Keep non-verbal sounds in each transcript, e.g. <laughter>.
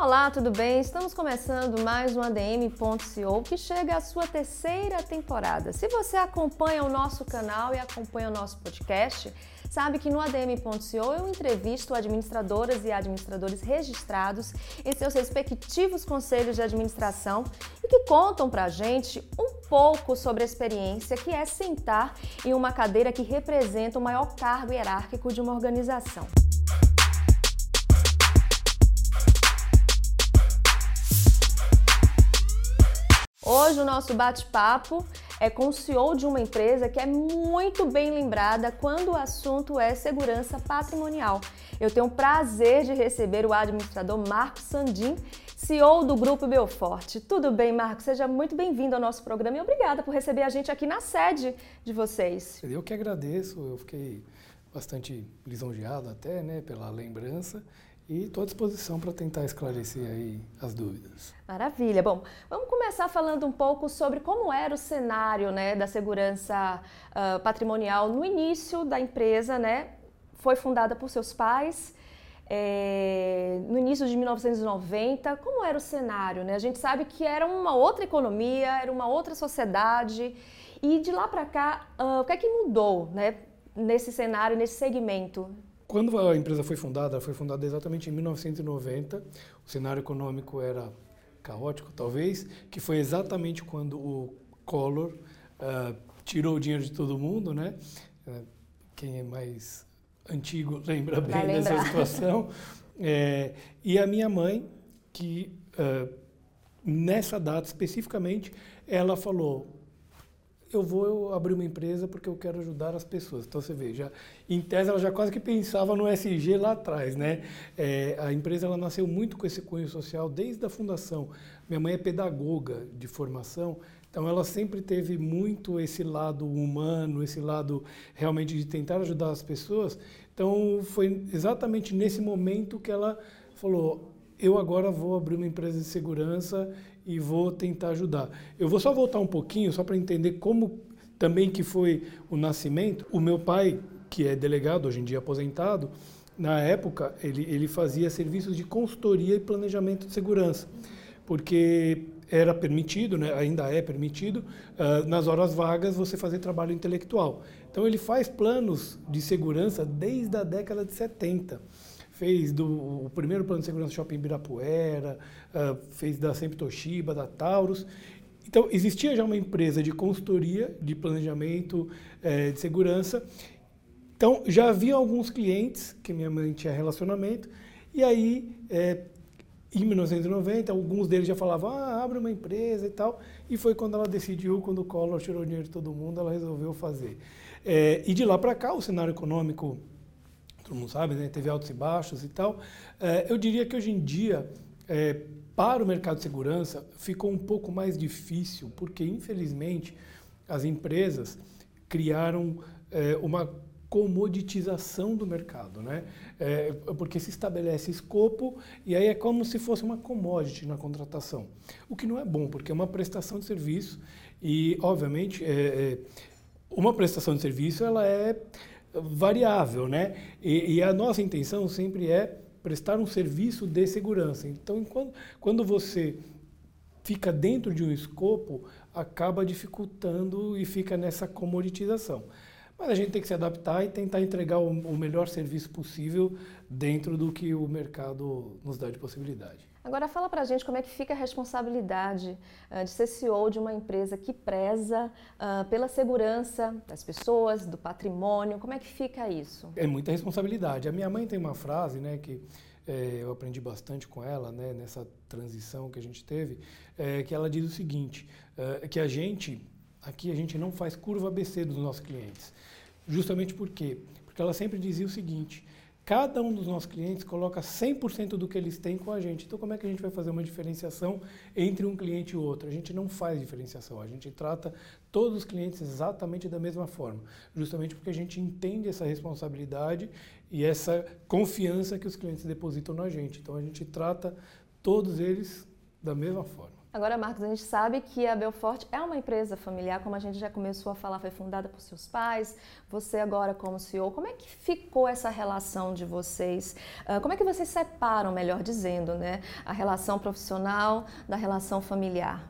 Olá, tudo bem? Estamos começando mais um ADM.co que chega à sua terceira temporada. Se você acompanha o nosso canal e acompanha o nosso podcast, sabe que no ADM.co eu entrevisto administradoras e administradores registrados em seus respectivos conselhos de administração e que contam pra gente um pouco sobre a experiência que é sentar em uma cadeira que representa o maior cargo hierárquico de uma organização. Hoje o nosso bate-papo é com o CEO de uma empresa que é muito bem lembrada quando o assunto é segurança patrimonial. Eu tenho o prazer de receber o administrador Marcos Sandin, CEO do Grupo Belfort. Tudo bem, Marcos? Seja muito bem-vindo ao nosso programa e obrigada por receber a gente aqui na sede de vocês. Eu que agradeço, eu fiquei bastante lisonjeado até, né, pela lembrança e estou à disposição para tentar esclarecer aí as dúvidas. Maravilha. Bom, vamos começar falando um pouco sobre como era o cenário né, da segurança uh, patrimonial no início da empresa, né? Foi fundada por seus pais. É, no início de 1990, como era o cenário? Né? A gente sabe que era uma outra economia, era uma outra sociedade, e de lá para cá, uh, o que é que mudou né, nesse cenário, nesse segmento? Quando a empresa foi fundada, ela foi fundada exatamente em 1990. O cenário econômico era caótico, talvez, que foi exatamente quando o Collor uh, tirou o dinheiro de todo mundo, né? Uh, quem é mais antigo <laughs> lembra bem dessa situação. É, e a minha mãe, que uh, nessa data especificamente, ela falou: eu vou abrir uma empresa porque eu quero ajudar as pessoas. Então você vê, já, em tese ela já quase que pensava no SG lá atrás, né? É, a empresa ela nasceu muito com esse cunho social desde a fundação. Minha mãe é pedagoga de formação, então ela sempre teve muito esse lado humano, esse lado realmente de tentar ajudar as pessoas. Então foi exatamente nesse momento que ela falou: eu agora vou abrir uma empresa de segurança e vou tentar ajudar. Eu vou só voltar um pouquinho, só para entender como também que foi o nascimento. O meu pai, que é delegado, hoje em dia aposentado, na época ele, ele fazia serviços de consultoria e planejamento de segurança, porque era permitido, né, ainda é permitido, uh, nas horas vagas você fazer trabalho intelectual. Então ele faz planos de segurança desde a década de 70 fez do, o primeiro plano de segurança do Shopping Ibirapuera, uh, fez da Sempre Toshiba, da Taurus. Então, existia já uma empresa de consultoria, de planejamento eh, de segurança. Então, já havia alguns clientes que minha mãe tinha relacionamento, e aí, eh, em 1990, alguns deles já falavam, ah, abre uma empresa e tal. E foi quando ela decidiu, quando o Collor tirou o dinheiro de todo mundo, ela resolveu fazer. Eh, e de lá para cá, o cenário econômico todo mundo sabe, né? teve altos e baixos e tal. É, eu diria que hoje em dia, é, para o mercado de segurança, ficou um pouco mais difícil, porque infelizmente as empresas criaram é, uma comoditização do mercado, né? É, porque se estabelece escopo e aí é como se fosse uma commodity na contratação, o que não é bom, porque é uma prestação de serviço e, obviamente, é, uma prestação de serviço ela é variável, né? E, e, a nossa intenção sempre é prestar um serviço de segurança. Então, quando, quando você fica dentro de um escopo, acaba dificultando e fica nessa comoditização. Mas a gente tem que se adaptar e tentar entregar o, o melhor serviço possível dentro do que o mercado nos dá de possibilidade. Agora fala pra gente como é que fica a responsabilidade uh, de ser CEO de uma empresa que preza uh, pela segurança das pessoas, do patrimônio, como é que fica isso? É muita responsabilidade. A minha mãe tem uma frase, né, que é, eu aprendi bastante com ela, né, nessa transição que a gente teve, é, que ela diz o seguinte, é, que a gente, aqui a gente não faz curva ABC dos nossos clientes. Justamente por quê? Porque ela sempre dizia o seguinte, Cada um dos nossos clientes coloca 100% do que eles têm com a gente. Então, como é que a gente vai fazer uma diferenciação entre um cliente e outro? A gente não faz diferenciação, a gente trata todos os clientes exatamente da mesma forma, justamente porque a gente entende essa responsabilidade e essa confiança que os clientes depositam na gente. Então, a gente trata todos eles da mesma forma. Agora, Marcos, a gente sabe que a Belfort é uma empresa familiar, como a gente já começou a falar, foi fundada por seus pais, você agora como CEO. Como é que ficou essa relação de vocês? Ah, como é que vocês separam, melhor dizendo, né, a relação profissional da relação familiar?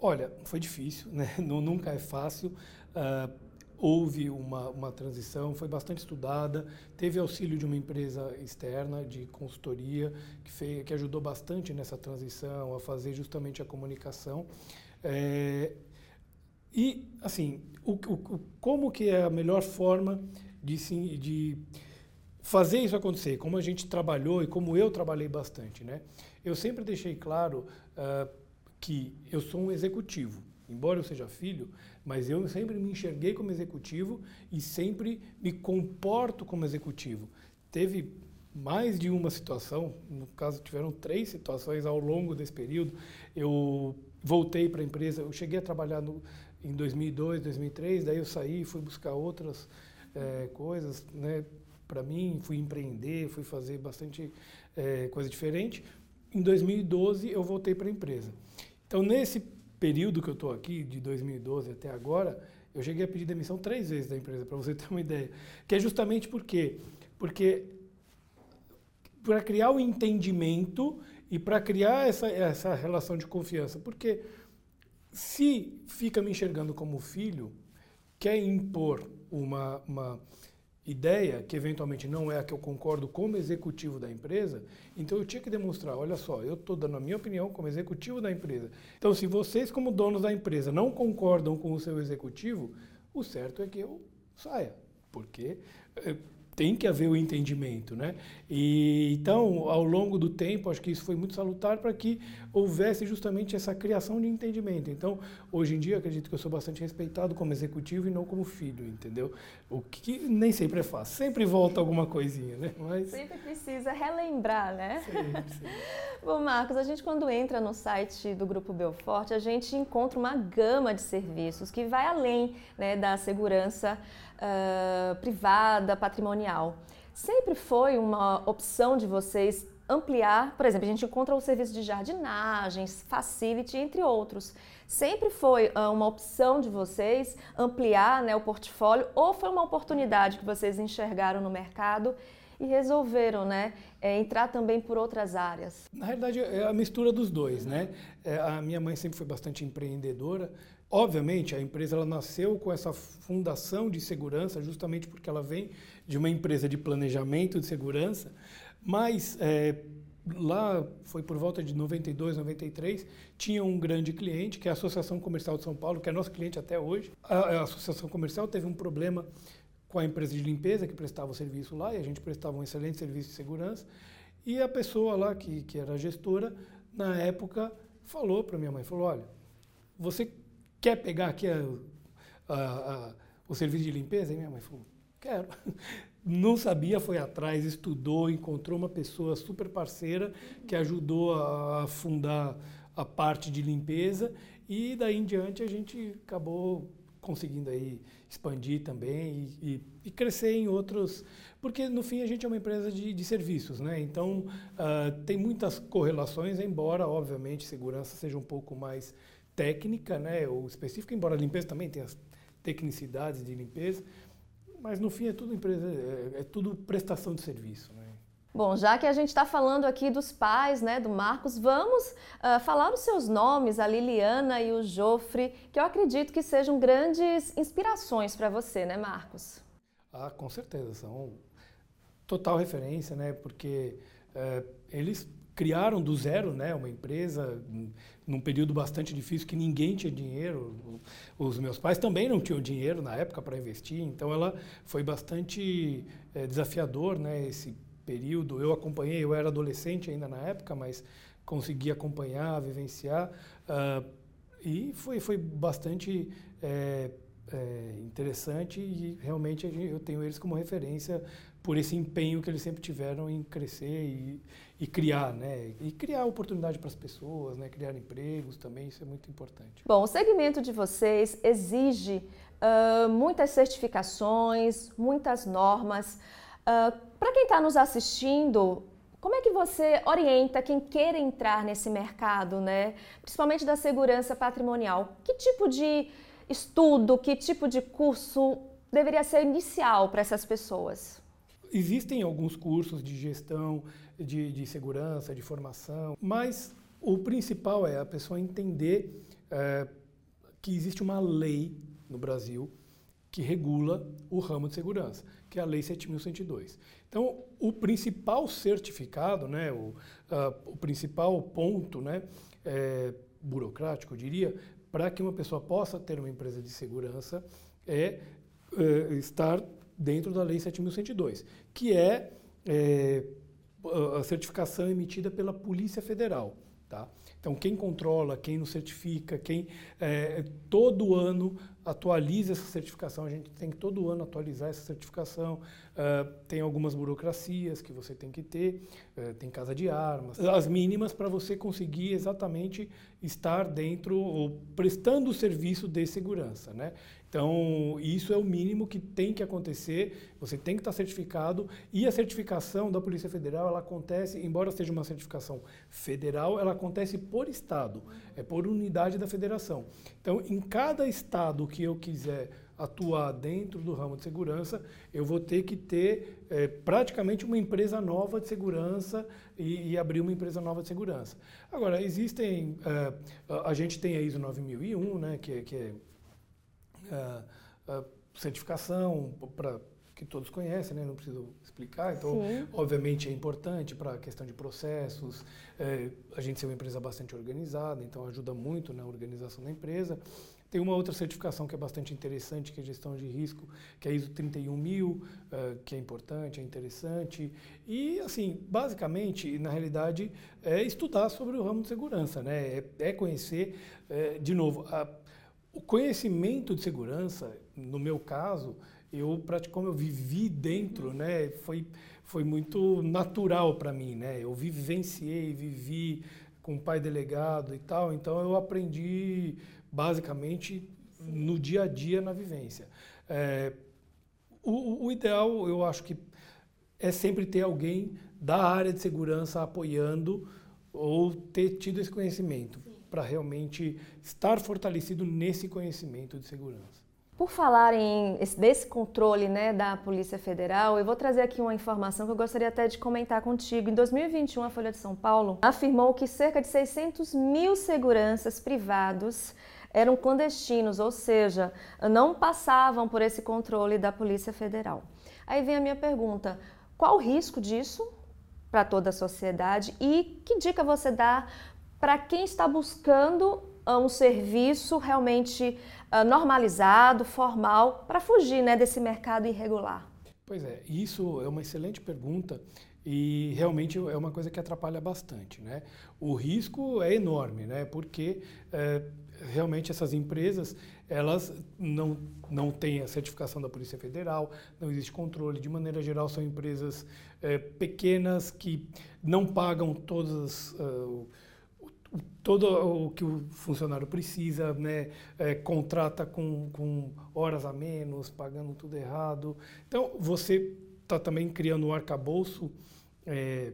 Olha, foi difícil, né? <laughs> nunca é fácil. Uh, houve uma, uma transição, foi bastante estudada, teve auxílio de uma empresa externa de consultoria que, fez, que ajudou bastante nessa transição, a fazer justamente a comunicação. É, e, assim, o, o, como que é a melhor forma de, sim, de fazer isso acontecer, como a gente trabalhou e como eu trabalhei bastante, né? Eu sempre deixei claro uh, que eu sou um executivo, embora eu seja filho, mas eu sempre me enxerguei como executivo e sempre me comporto como executivo. Teve mais de uma situação, no caso tiveram três situações ao longo desse período. Eu voltei para a empresa, eu cheguei a trabalhar no, em 2002, 2003, daí eu saí, fui buscar outras é, coisas, né? Para mim, fui empreender, fui fazer bastante é, coisa diferente. Em 2012 eu voltei para a empresa. Então nesse período que eu estou aqui, de 2012 até agora, eu cheguei a pedir demissão três vezes da empresa, para você <laughs> ter uma ideia. Que é justamente por quê? Porque para criar o entendimento e para criar essa, essa relação de confiança. Porque se fica me enxergando como filho, quer impor uma, uma ideia, que eventualmente não é a que eu concordo como executivo da empresa, então eu tinha que demonstrar, olha só, eu estou dando a minha opinião como executivo da empresa. Então, se vocês, como donos da empresa, não concordam com o seu executivo, o certo é que eu saia, porque eh, tem que haver o entendimento, né? E então, ao longo do tempo, acho que isso foi muito salutar para que houvesse justamente essa criação de entendimento. Então, hoje em dia, acredito que eu sou bastante respeitado como executivo e não como filho, entendeu? O que nem sempre é fácil, sempre volta alguma coisinha, né? Mas... Sempre precisa relembrar, né? Sempre, <laughs> sempre. Bom, Marcos, a gente quando entra no site do Grupo Belfort, a gente encontra uma gama de serviços que vai além né, da segurança uh, privada, patrimonial. Sempre foi uma opção de vocês ampliar, por exemplo, a gente encontra o serviço de jardinagens, facility, entre outros. Sempre foi uma opção de vocês ampliar né, o portfólio ou foi uma oportunidade que vocês enxergaram no mercado e resolveram né, é, entrar também por outras áreas? Na realidade, é a mistura dos dois. Né? É, a minha mãe sempre foi bastante empreendedora, Obviamente, a empresa ela nasceu com essa fundação de segurança, justamente porque ela vem de uma empresa de planejamento de segurança, mas é, lá foi por volta de 92, 93, tinha um grande cliente, que é a Associação Comercial de São Paulo, que é nosso cliente até hoje. A, a Associação Comercial teve um problema com a empresa de limpeza que prestava o serviço lá, e a gente prestava um excelente serviço de segurança, e a pessoa lá, que, que era gestora, na época, falou para minha mãe, falou, olha, você quer pegar aqui a, a, a, o serviço de limpeza? E minha mãe falou, quero. <laughs> Não sabia, foi atrás, estudou, encontrou uma pessoa super parceira que ajudou a fundar a parte de limpeza e daí em diante a gente acabou conseguindo aí expandir também e, e, e crescer em outros, porque no fim a gente é uma empresa de, de serviços, né? Então uh, tem muitas correlações, embora obviamente segurança seja um pouco mais técnica, né, ou específica, embora a limpeza também tenha as tecnicidades de limpeza, mas no fim é tudo empresa, é, é tudo prestação de serviço, né? Bom, já que a gente está falando aqui dos pais, né, do Marcos, vamos uh, falar os seus nomes, a Liliana e o Jofre, que eu acredito que sejam grandes inspirações para você, né, Marcos? Ah, com certeza, são total referência, né, porque uh, eles criaram do zero né, uma empresa num período bastante difícil que ninguém tinha dinheiro. Os meus pais também não tinham dinheiro na época para investir, então ela foi bastante é, desafiador né, esse período. Eu acompanhei, eu era adolescente ainda na época, mas consegui acompanhar, vivenciar uh, e foi, foi bastante é, é, interessante e realmente eu tenho eles como referência por esse empenho que eles sempre tiveram em crescer e, e criar, né? E criar oportunidade para as pessoas, né? Criar empregos também, isso é muito importante. Bom, o segmento de vocês exige uh, muitas certificações, muitas normas. Uh, para quem está nos assistindo, Como é que você orienta quem queira entrar nesse mercado, né? principalmente da segurança patrimonial? Que tipo de estudo, que tipo de curso deveria ser inicial para essas pessoas? Existem alguns cursos de gestão, de, de segurança, de formação, mas o principal é a pessoa entender é, que existe uma lei no Brasil que regula o ramo de segurança, que é a Lei 7.102. Então, o principal certificado, né, o, uh, o principal ponto né, é, burocrático, eu diria, para que uma pessoa possa ter uma empresa de segurança é, é estar dentro da Lei 7.102, que é, é a certificação emitida pela Polícia Federal. Tá? Então, quem controla, quem nos certifica, quem é, todo ano atualiza essa certificação, a gente tem que todo ano atualizar essa certificação. Uh, tem algumas burocracias que você tem que ter, uh, tem casa de armas, as mínimas para você conseguir exatamente estar dentro ou prestando o serviço de segurança. Né? Então, isso é o mínimo que tem que acontecer, você tem que estar certificado e a certificação da Polícia Federal, ela acontece, embora seja uma certificação federal, ela acontece por estado, é por unidade da federação. Então, em cada estado que eu quiser atuar dentro do ramo de segurança, eu vou ter que ter é, praticamente uma empresa nova de segurança e, e, abrir uma empresa nova de segurança. Agora, existem, é, a gente tem a ISO 9001, né, que, é, que é certificação para que todos conhecem, né? não preciso explicar. Então, Sim. obviamente, é importante para a questão de processos. É, a gente ser uma empresa bastante organizada, então ajuda muito na organização da empresa. Tem uma outra certificação que é bastante interessante, que é gestão de risco, que é ISO 31000, uh, que é importante, é interessante. E, assim, basicamente, na realidade, é estudar sobre o ramo de segurança, né? É, é conhecer, é, de novo, a, o conhecimento de segurança, no meu caso, eu como eu vivi dentro, né, foi foi muito natural para mim, né? Eu vivenciei, vivi com o pai delegado e tal, então eu aprendi basicamente no dia a dia na vivência. É, o, o ideal, eu acho que é sempre ter alguém da área de segurança apoiando ou ter tido esse conhecimento para realmente estar fortalecido nesse conhecimento de segurança. Por falar em desse controle né, da Polícia Federal, eu vou trazer aqui uma informação que eu gostaria até de comentar contigo. Em 2021, a Folha de São Paulo afirmou que cerca de 600 mil seguranças privados eram clandestinos, ou seja, não passavam por esse controle da Polícia Federal. Aí vem a minha pergunta: qual o risco disso para toda a sociedade e que dica você dá para quem está buscando ah, um serviço realmente uh, normalizado, formal, para fugir né, desse mercado irregular? Pois é, isso é uma excelente pergunta e realmente é uma coisa que atrapalha bastante. Né? O risco é enorme, né? porque é, realmente essas empresas elas não, não têm a certificação da Polícia Federal, não existe controle. De maneira geral, são empresas é, pequenas que não pagam todas. Uh, todo o que o funcionário precisa, né? É, contrata com, com horas a menos, pagando tudo errado. Então, você está também criando um arcabouço é,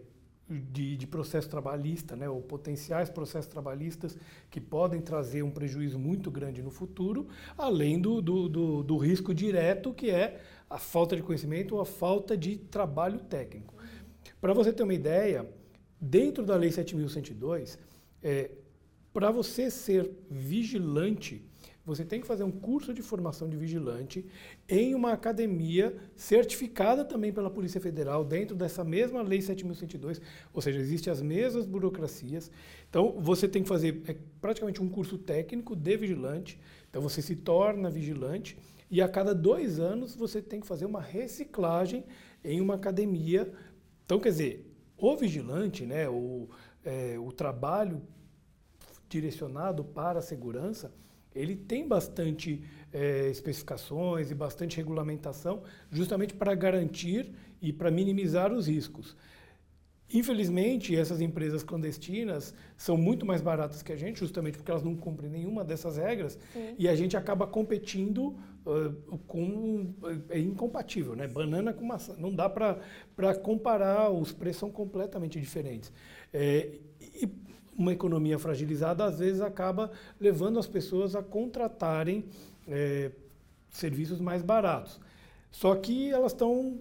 de, de, processo trabalhista, né? ou potenciais processos trabalhistas que podem trazer um prejuízo muito grande no futuro, além do, do, do, do risco direto, que é a falta de conhecimento ou a falta de trabalho técnico. Para você ter uma ideia, dentro da Lei 7.102, é, para você ser vigilante, você tem que fazer um curso de formação de vigilante em uma academia certificada também pela Polícia Federal, dentro dessa mesma Lei 7.102, ou seja, existem as mesmas burocracias. Então, você tem que fazer é, praticamente um curso técnico de vigilante, então você se torna vigilante, e a cada dois anos você tem que fazer uma reciclagem em uma academia. Então, quer dizer, o vigilante, né, o, é, o trabalho direcionado para a segurança, ele tem bastante é, especificações e bastante regulamentação, justamente para garantir e para minimizar os riscos. Infelizmente, essas empresas clandestinas são muito mais baratas que a gente, justamente porque elas não cumprem nenhuma dessas regras, Sim. e a gente acaba competindo uh, com. É incompatível, né? Banana com maçã. Não dá para comparar, os preços são completamente diferentes. É, e uma economia fragilizada, às vezes, acaba levando as pessoas a contratarem é, serviços mais baratos. Só que elas estão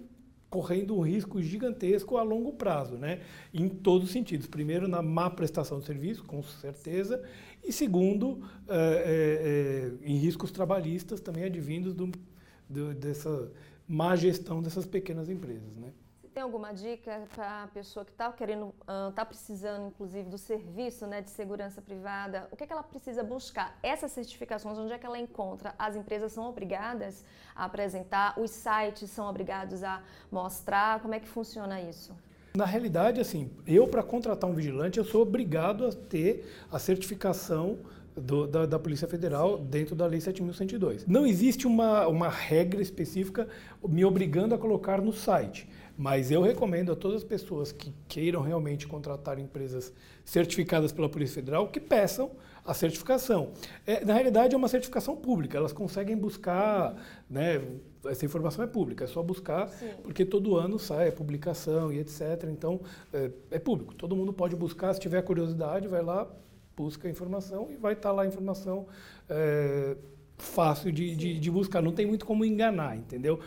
correndo um risco gigantesco a longo prazo, né? em todos os sentidos. Primeiro, na má prestação de serviço, com certeza, e segundo, é, é, em riscos trabalhistas também advindos do, do, dessa má gestão dessas pequenas empresas. Né? Tem alguma dica para a pessoa que está querendo, está precisando, inclusive, do serviço né, de segurança privada? O que, é que ela precisa buscar? Essas certificações, onde é que ela encontra? As empresas são obrigadas a apresentar? Os sites são obrigados a mostrar? Como é que funciona isso? Na realidade, assim, eu para contratar um vigilante, eu sou obrigado a ter a certificação do, da, da, Polícia Federal dentro da Lei 7.102. Não existe uma, uma regra específica me obrigando a colocar no site. Mas eu recomendo a todas as pessoas que queiram realmente contratar empresas certificadas pela Polícia Federal que peçam a certificação. É, na realidade, é uma certificação pública, elas conseguem buscar, né, essa informação é pública, é só buscar, Sim. porque todo ano sai a publicação e etc. Então, é, é, público, todo mundo pode buscar, se tiver curiosidade, vai lá, busca a informação e vai estar lá a informação é, fácil de, de, de buscar, não tem muito como enganar, entendeu?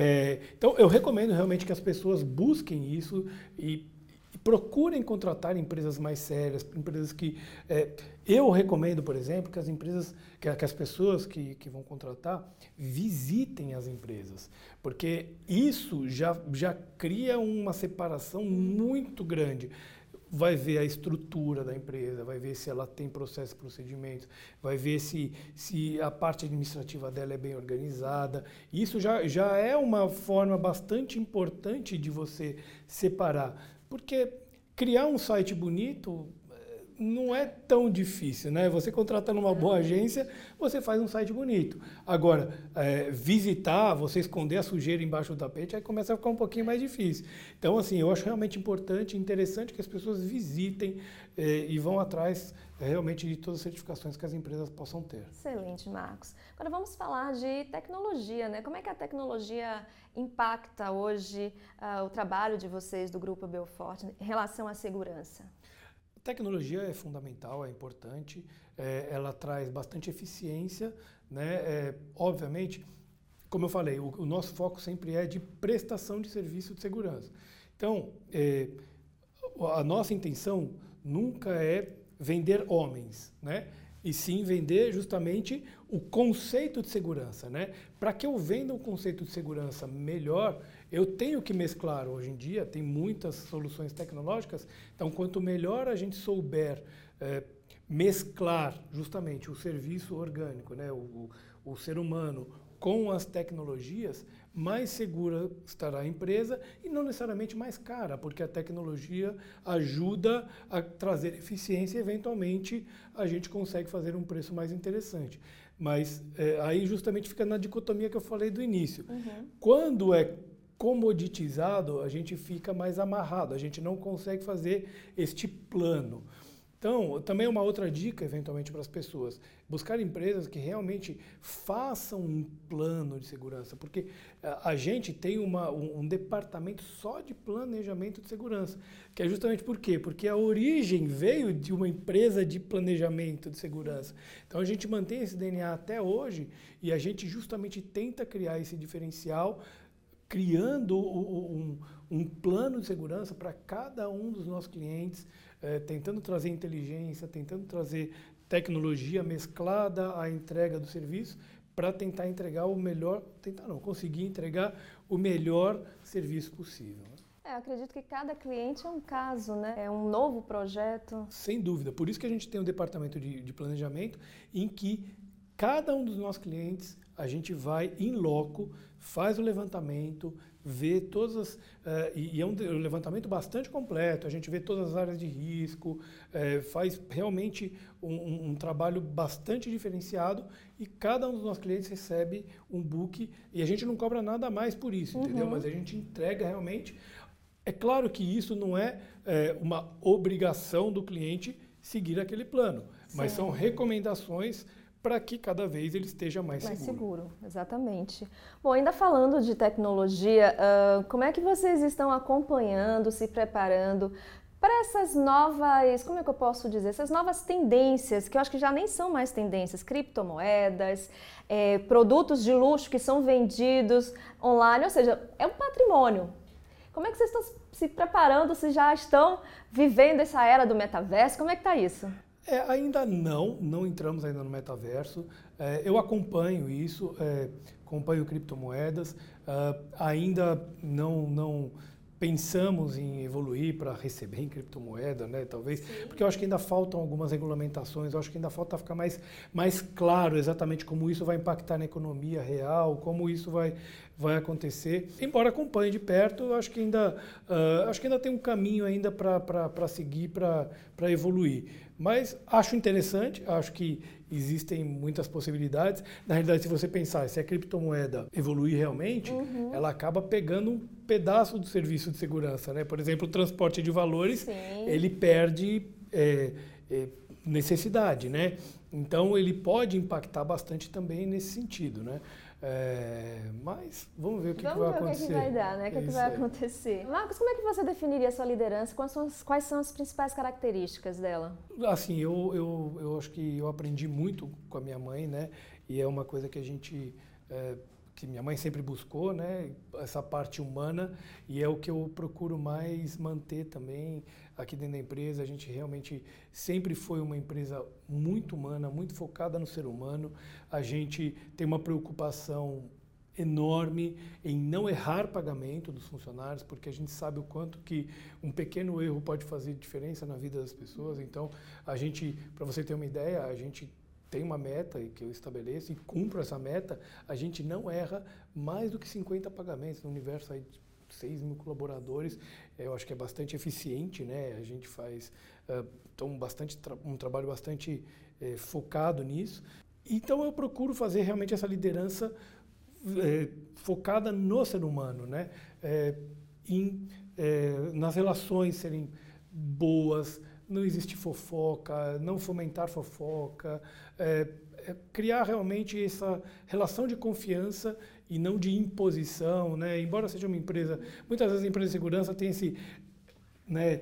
É, então, eu recomendo realmente que as pessoas busquem isso e, e procurem contratar empresas mais sérias, empresas que... É, eu recomendo, por exemplo, que as empresas, que, que as pessoas que, que vão contratar visitem as empresas, porque isso já, já cria uma separação muito grande vai ver a estrutura da empresa, vai ver se ela tem processos e procedimentos, vai ver se, se a parte administrativa dela é bem organizada. Isso já, já é uma forma bastante importante de você separar, porque criar um site bonito não é tão difícil, né? Você contratando uma boa agência, você faz um site bonito. Agora, é, visitar, você esconder a sujeira embaixo do tapete, aí começa a ficar um pouquinho mais difícil. Então, assim, eu acho realmente importante, interessante que as pessoas visitem é, e vão atrás é, realmente de todas as certificações que as empresas possam ter. Excelente, Marcos. Agora vamos falar de tecnologia, né? Como é que a tecnologia impacta hoje uh, o trabalho de vocês do Grupo Belfort em relação à segurança? Tecnologia é fundamental, é importante, é, ela traz bastante eficiência, né? É, obviamente, como eu falei, o, o, nosso foco sempre é de prestação de serviço de segurança. Então, é, a nossa intenção nunca é vender homens, né? E sim vender justamente o conceito de segurança, né? Para que eu venda um conceito de segurança melhor, eu tenho que mesclar. Hoje em dia tem muitas soluções tecnológicas, então quanto melhor a gente souber é, mesclar justamente o serviço orgânico, né, o, o, o ser humano com as tecnologias, mais segura estará a empresa e não necessariamente mais cara, porque a tecnologia ajuda a trazer eficiência e, eventualmente, a gente consegue fazer um preço mais interessante. Mas é, aí justamente fica na dicotomia que eu falei do início. Uhum. Quando é comoditizado, a gente fica mais amarrado, a gente não consegue fazer este plano. Então, também uma outra dica, eventualmente, para as pessoas, buscar empresas que realmente façam um plano de segurança, porque a, gente tem uma, um, um, departamento só de planejamento de segurança, que é justamente por quê? Porque a origem veio de uma empresa de planejamento de segurança. Então, a gente mantém esse DNA até hoje e a gente justamente tenta criar esse diferencial criando um, um plano de segurança para cada um dos nossos clientes, é, tentando trazer inteligência, tentando trazer tecnologia mesclada à entrega do serviço para tentar entregar o melhor, tentar não, conseguir entregar o melhor serviço possível. Né? É, acredito que cada cliente é um caso, né? É um novo projeto. Sem dúvida. Por isso que a gente tem um departamento de, de planejamento em que cada um dos nossos clientes a gente vai em loco, faz o levantamento, vê todas as. Uh, e, é um, levantamento bastante completo, a gente vê todas as áreas de risco, uh, faz realmente um, um, trabalho bastante diferenciado e cada um dos nossos clientes recebe um book e a gente não cobra nada mais por isso, uhum. entendeu? Mas a gente entrega realmente É claro que isso não é, é uma obrigação do cliente seguir aquele plano, Sim. mas são recomendações para que cada vez ele esteja mais, mais seguro. seguro. exatamente. Bom, ainda falando de tecnologia, uh, como é que vocês estão acompanhando, se preparando para essas novas, como é que eu posso dizer, essas novas tendências, que eu acho que já nem são mais tendências, criptomoedas, é, produtos de luxo que são vendidos online, ou seja, é um patrimônio. Como é que vocês estão se preparando, se já estão vivendo essa era do metaverso? Como é que está isso? É, ainda não, não entramos ainda no metaverso. É, eu acompanho isso, é, acompanho criptomoedas, uh, ainda não, não pensamos em evoluir para receber em criptomoeda, né, talvez, Sim. porque eu acho que ainda faltam algumas regulamentações, eu acho que ainda falta ficar mais, mais claro exatamente como isso vai impactar na economia real, como isso vai, vai acontecer. Embora acompanhe de perto, acho que ainda, uh, acho que ainda tem um caminho ainda para seguir, para evoluir. Mas acho interessante, acho que existem muitas possibilidades. Na realidade, se você pensar, se a criptomoeda evoluir realmente, uhum. ela acaba pegando um pedaço do serviço de segurança. Né? Por exemplo, o transporte de valores, Sim. ele perde é, é, necessidade. Né? Então, ele pode impactar bastante também nesse sentido. Né? É, mas vamos ver o que, que vai acontecer. Vamos ver o que, vai dar, né? O que, que vai acontecer. Marcos, como é que você definiria a sua liderança? Quais são as, quais são as principais características dela? Assim, eu, eu, eu acho que eu aprendi muito com a minha mãe, né? E é uma coisa que a gente... É, que minha mãe sempre buscou, né? Essa parte humana e é o que eu procuro mais manter também aqui dentro da empresa. A gente realmente sempre foi uma empresa muito humana, muito focada no ser humano. A gente tem uma preocupação enorme em não errar pagamento dos funcionários, porque a gente sabe o quanto que um pequeno erro pode fazer diferença na vida das pessoas. Então, a gente, para você ter uma ideia, a gente tem uma meta que eu estabeleço e cumpro essa meta, a gente não erra mais do que 50 pagamentos no universo aí de 6 mil colaboradores. Eu acho que é bastante eficiente, né? A gente faz uh, bastante tra um trabalho bastante eh, focado nisso. Então eu procuro fazer realmente essa liderança focada no ser humano, né? Nas relações serem boas, não existe fofoca, não fomentar fofoca, é, é criar realmente essa relação de confiança e não de imposição, né? Embora seja uma empresa, muitas vezes a empresa de segurança tem esse né,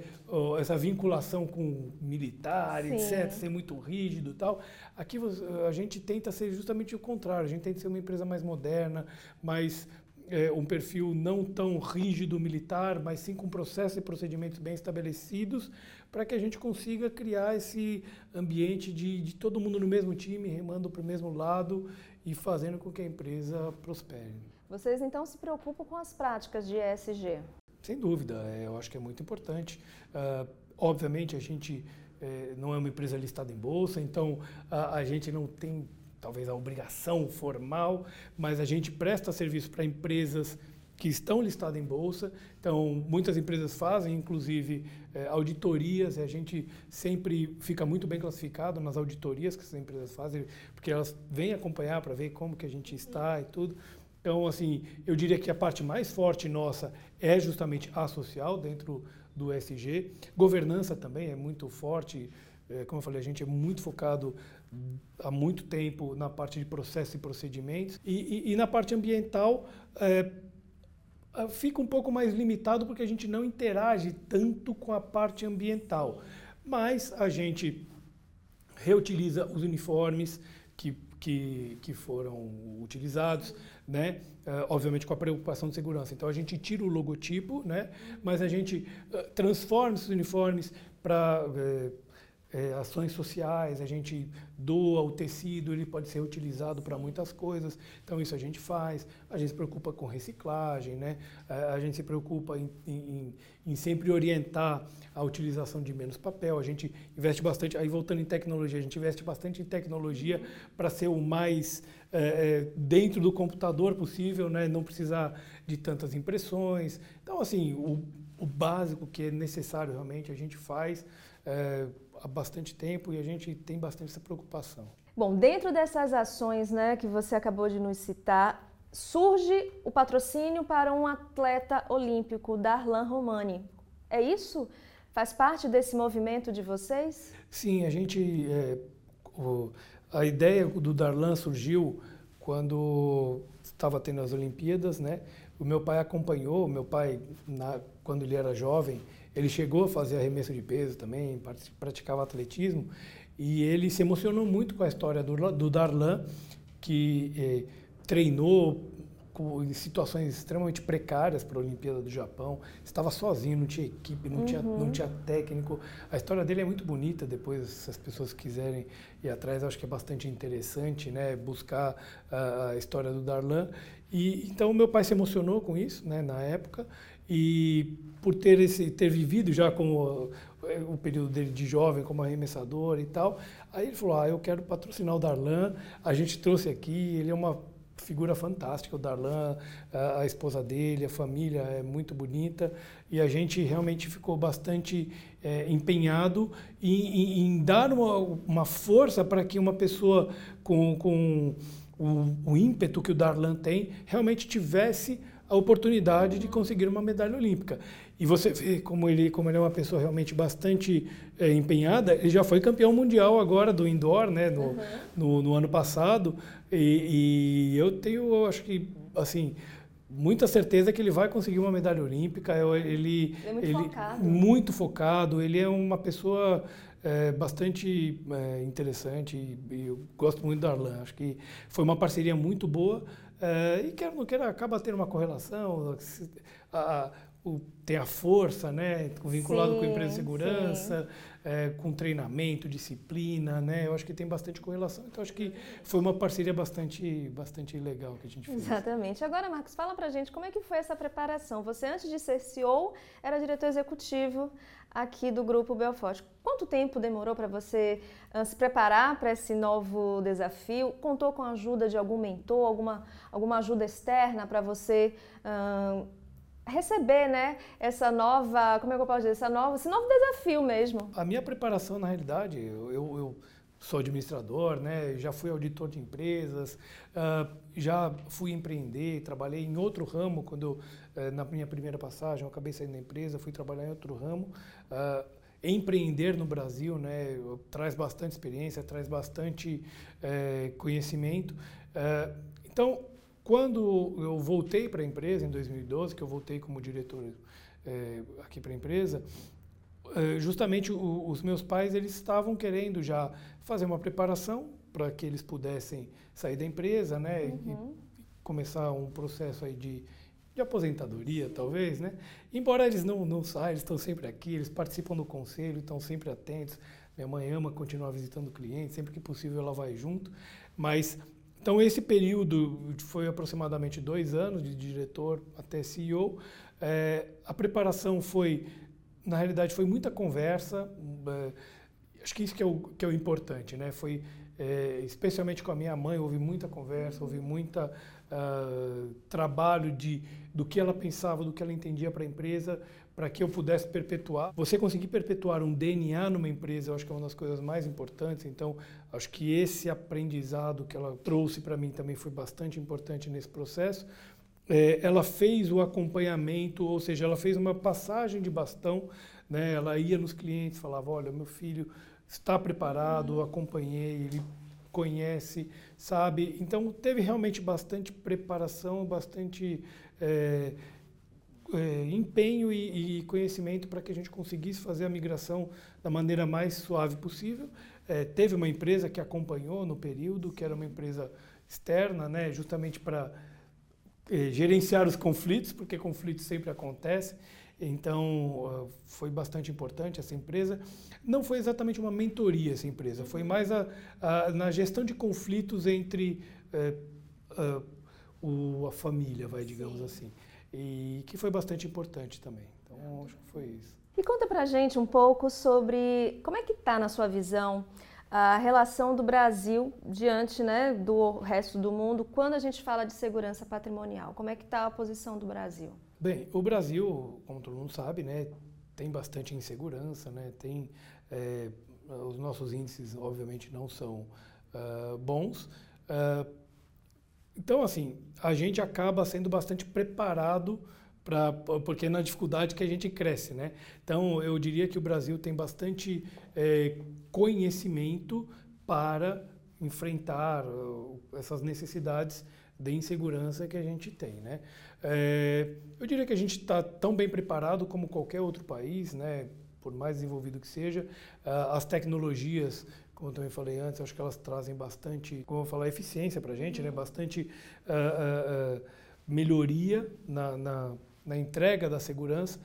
essa vinculação com militar, Sim. etc., ser muito rígido tal. Aqui a gente tenta ser justamente o contrário, a gente tenta ser uma empresa mais moderna, mais é, um perfil não tão rígido militar, mas sim com processos e procedimentos bem estabelecidos, para que a gente consiga criar esse ambiente de, de todo mundo no mesmo time, remando para o mesmo lado e fazendo com que a empresa prospere. Vocês então se preocupam com as práticas de ESG? Sem dúvida, é, eu acho que é muito importante. Uh, obviamente, a gente é, não é uma empresa listada em bolsa, então a, a gente não tem talvez a obrigação formal, mas a gente presta serviço para empresas que estão listadas em bolsa. Então, muitas empresas fazem, inclusive, é, auditorias, e a gente sempre fica muito bem classificado nas auditorias que essas empresas fazem, porque elas vêm acompanhar para ver como que a gente está e tudo. Então, assim, eu diria que a parte mais forte nossa é justamente a social dentro do SG. Governança também é muito forte. É, como eu falei, a gente é muito focado há muito tempo na parte de processo e procedimentos. E, e, e na parte ambiental, é, fica um pouco mais limitado porque a gente não interage tanto com a parte ambiental. Mas a gente reutiliza os uniformes que, que, que foram utilizados, né? Uh, obviamente com a preocupação de segurança. Então a gente tira o logotipo, né? mas a gente uh, transforma esses uniformes para uh, é, ações sociais, a gente doa o tecido, ele pode ser utilizado para muitas coisas, então isso a gente faz. A gente se preocupa com reciclagem, né? a gente se preocupa em, em, em sempre orientar a utilização de menos papel, a gente investe bastante, aí voltando em tecnologia, a gente investe bastante em tecnologia para ser o mais é, é, dentro do computador possível, né? não precisar de tantas impressões. Então, assim, o, o básico que é necessário realmente a gente faz. É, há bastante tempo e a gente tem bastante essa preocupação. Bom, dentro dessas ações né, que você acabou de nos citar, surge o patrocínio para um atleta olímpico, Darlan Romani. É isso? Faz parte desse movimento de vocês? Sim, a gente. É, o, a ideia do Darlan surgiu quando estava tendo as Olimpíadas, né? O meu pai acompanhou, meu pai, na, quando ele era jovem, ele chegou a fazer arremesso de peso também, praticava atletismo, e ele se emocionou muito com a história do, do Darlan, que eh, treinou em situações extremamente precárias para a Olimpíada do Japão, estava sozinho, não tinha equipe, não, uhum. tinha, não tinha técnico. A história dele é muito bonita, depois, se as pessoas quiserem ir atrás, acho que é bastante interessante né, buscar a, a história do Darlan. E, então, meu pai se emocionou com isso né, na época, e por ter, esse, ter vivido já com o, o período dele de jovem como arremessador e tal, aí ele falou, ah, eu quero patrocinar o Darlan, a gente trouxe aqui, ele é uma figura fantástica, o Darlan, a, a, esposa dele, a família é muito bonita e a gente realmente ficou bastante é, empenhado em, em, em, dar uma, uma força para que uma pessoa com, com o, o ímpeto que o Darlan tem realmente tivesse a oportunidade de conseguir uma medalha olímpica. E você vê como ele, como ele é uma pessoa realmente bastante é, empenhada. Ele já foi campeão mundial agora do indoor, né, no, uhum. no, no, ano passado. E, e, eu tenho, acho que, assim, muita certeza que ele vai conseguir uma medalha olímpica. Ele, é muito ele, focado. Muito focado. Ele é uma pessoa é, bastante é, interessante eu gosto muito do Arlan. Acho que foi uma parceria muito boa. É, e quer não queira, acaba tendo uma correlação. A, a, o, tem a força, né, vinculado sim, com a empresa de segurança, é, com treinamento, disciplina, né, eu acho que tem bastante correlação. Então, acho que foi uma parceria bastante, bastante legal que a gente fez. Exatamente. Agora, Marcos, fala pra gente como é que foi essa preparação. Você, antes de ser CEO, era diretor executivo aqui do Grupo Belfort. Quanto tempo demorou para você uh, se preparar para esse novo desafio? Contou com a ajuda de algum mentor, alguma, alguma ajuda externa para você... Uh, receber, né, essa nova, como é que eu posso dizer, essa nova, esse novo desafio mesmo. A minha preparação, na realidade, eu, eu, eu sou administrador, né, já fui auditor de empresas, uh, já fui empreender, trabalhei em outro ramo, quando uh, na minha primeira passagem eu acabei saindo da empresa, fui trabalhar em outro ramo. Uh, empreender no Brasil né, traz bastante experiência, traz bastante eh, conhecimento. Eh, então, quando eu voltei para a empresa, em 2012, que eu voltei como diretor é, aqui para a empresa, justamente o, os meus pais eles estavam querendo já fazer uma preparação para que eles pudessem sair da empresa, né, uhum. e começar um processo aí de, de aposentadoria, talvez, né? Embora eles não, não saiam, eles estão sempre aqui, eles participam do conselho, estão sempre atentos. Minha mãe ama continuar visitando clientes, sempre que possível ela vai junto, mas então, esse período foi aproximadamente dois anos de diretor até CEO. É, a preparação foi, na realidade, foi muita conversa. É, acho que isso que é o, que é o importante, né? Foi, é, especialmente com a minha mãe, houve muita conversa, houve muita uh, trabalho de, do que ela pensava, do que ela entendia para a empresa, para que eu pudesse perpetuar. Você conseguir perpetuar um DNA numa empresa, eu acho que é uma das coisas mais importantes. Então, acho que esse aprendizado que ela trouxe para mim também foi bastante importante nesse processo. É, ela fez o acompanhamento, ou seja, ela fez uma passagem de bastão. Né? Ela ia nos clientes, falava: Olha, meu filho está preparado, acompanhei, ele conhece, sabe? Então, teve realmente bastante preparação, bastante. É, é, empenho e, e conhecimento para que a gente conseguisse fazer a migração da maneira mais suave possível. É, teve uma empresa que acompanhou no período, que era uma empresa externa, né, justamente para é, gerenciar os conflitos, porque conflitos sempre acontecem. Então, foi bastante importante essa empresa. Não foi exatamente uma mentoria essa empresa, foi mais a, a na gestão de conflitos entre é, a, o, a família, vai, digamos Sim. assim e que foi bastante importante também. Então, acho que foi isso. E conta pra gente um pouco sobre como é que está, na sua visão, a relação do Brasil diante né, do resto do mundo quando a gente fala de segurança patrimonial. Como é que está a posição do Brasil? Bem, o Brasil, como todo mundo sabe, né, tem bastante insegurança, né, tem é, os nossos índices, obviamente, não são uh, bons. Uh, Então, assim, a gente acaba sendo bastante preparado Pra, porque é na dificuldade que a gente cresce, né? Então, eu diria que o Brasil tem bastante é, conhecimento para enfrentar uh, essas necessidades de insegurança que a gente tem, né? É, eu diria que a gente está tão bem preparado como qualquer outro país, né? Por mais desenvolvido que seja, uh, as tecnologias como eu também falei antes, acho que elas trazem bastante, como eu falar, eficiência para a gente, né? bastante uh, uh, uh, melhoria na, na, na, entrega da segurança.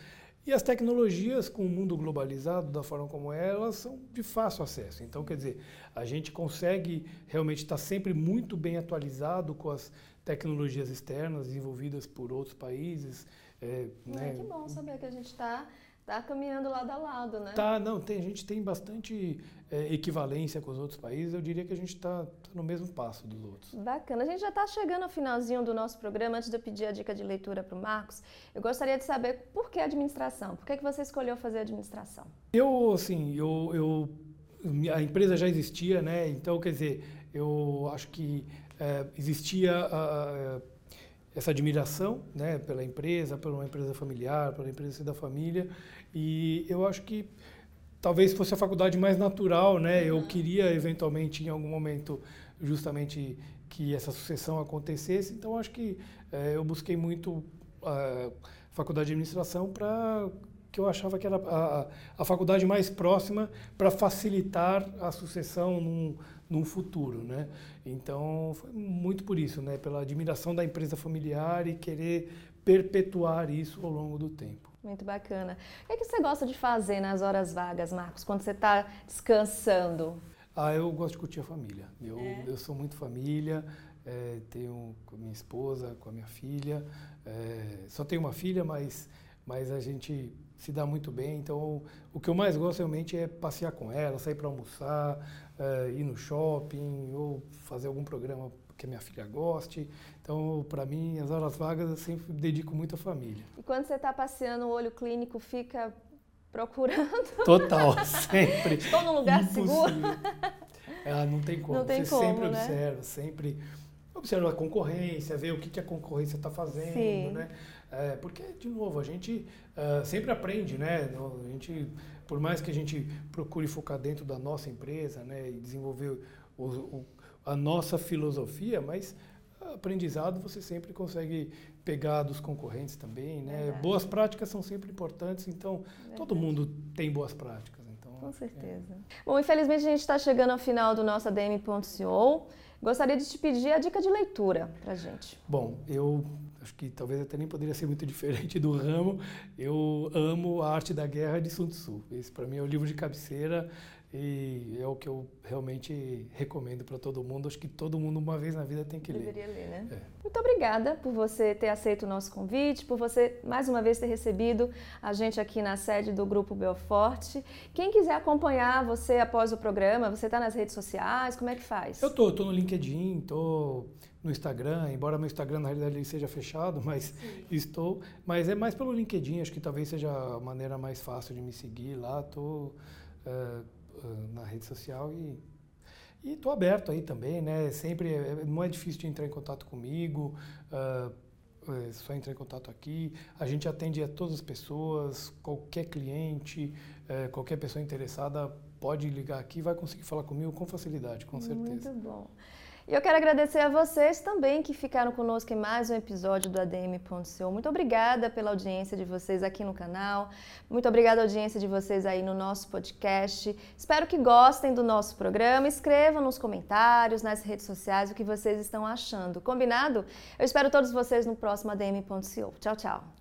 E as tecnologias, com o mundo globalizado, da forma como é, elas são de fácil acesso. Então, quer dizer, a gente consegue realmente estar sempre muito bem atualizado com as tecnologias externas desenvolvidas por outros países. É, né? que bom saber que a gente está tá caminhando lado a lado, né? Tá, não, tem, a gente tem bastante é, equivalência com os outros países. Eu diria que a gente está tá no mesmo passo dos outros. Bacana. A gente já está chegando ao finalzinho do nosso programa. Antes de eu pedir a dica de leitura para o Marcos, eu gostaria de saber por que administração? Por que, que você escolheu fazer administração? Eu, assim, eu, eu a empresa já existia, né? Então, quer dizer, eu acho que é, existia a, essa admiração, né, pela empresa, por uma empresa familiar, pela empresa da família, e eu acho que talvez fosse a faculdade mais natural, né? Eu uhum. queria eventualmente em algum momento justamente que essa sucessão acontecesse, então acho que é, eu busquei muito a faculdade de administração para que eu achava que era a, a faculdade mais próxima para facilitar a sucessão num, num futuro, né? Então foi muito por isso, né? Pela admiração da empresa familiar e querer perpetuar isso ao longo do tempo. Muito bacana. O que, é que você gosta de fazer nas horas vagas, Marcos, quando você está descansando? Ah, eu gosto de curtir a família. Eu, é. eu sou muito família, é, tenho com minha esposa, com a minha filha. É, só tenho uma filha, mas, mas a gente se dá muito bem. Então, o que eu mais gosto realmente é passear com ela, sair para almoçar, é, ir no shopping ou fazer algum programa que a minha filha goste. Então, para mim, as horas vagas eu sempre dedico muito à família. E quando você está passeando, o olho clínico fica procurando? <laughs> Total, sempre. Estou num lugar Impossível. seguro? É, não tem como. Não tem você como, sempre né? observa, sempre observa a concorrência, ver o que, que a concorrência está fazendo, Sim. né? É, porque, de novo, a gente uh, sempre aprende, né? A gente, por mais que a gente procure focar dentro da nossa empresa, né? E desenvolver o, o, a nossa filosofia, mas aprendizado você sempre consegue pegar dos concorrentes também, né? Verdade. Boas práticas são sempre importantes, então Verdade. todo mundo tem boas práticas. Então, Com certeza. É. Bom, infelizmente a gente está chegando ao final do nosso ADM.co. Gostaria de te pedir a dica de leitura para gente. Bom, eu acho que talvez até nem poderia ser muito <laughs> diferente do ramo. Eu amo a arte da guerra de Sun Tzu. Esse para mim é o livro de cabeceira e é o que eu realmente recomendo para todo mundo. Acho que todo mundo, uma vez na vida, tem que Deveria ler. ler, né? É. Muito obrigada por você ter aceito o nosso convite, por você, mais uma vez, ter recebido a gente aqui na sede do Grupo Belforte. Quem quiser acompanhar você após o programa, você está nas redes sociais, como é que faz? Eu tô, tô no LinkedIn, tô no Instagram, embora meu Instagram na realidade ele seja fechado, <laughs> mas Sim. estou. Mas é mais pelo LinkedIn, acho que talvez seja a maneira mais fácil de me seguir lá. Tô... Uh, na rede social e estou aberto aí também, né? Sempre é, não é difícil de entrar em contato comigo. Uh, é só entrar em contato aqui. A gente atende a todas as pessoas, qualquer cliente, é, qualquer pessoa interessada pode ligar aqui vai conseguir falar comigo com facilidade, com certeza. Muito bom. E eu quero agradecer a vocês também que ficaram conosco em mais um episódio do ADM.co. Muito obrigada pela audiência de vocês aqui no canal. Muito obrigada à audiência de vocês aí no nosso podcast. Espero que gostem do nosso programa. Escrevam nos comentários, nas redes sociais o que vocês estão achando. Combinado? Eu espero todos vocês no próximo ADM.co. Tchau, tchau.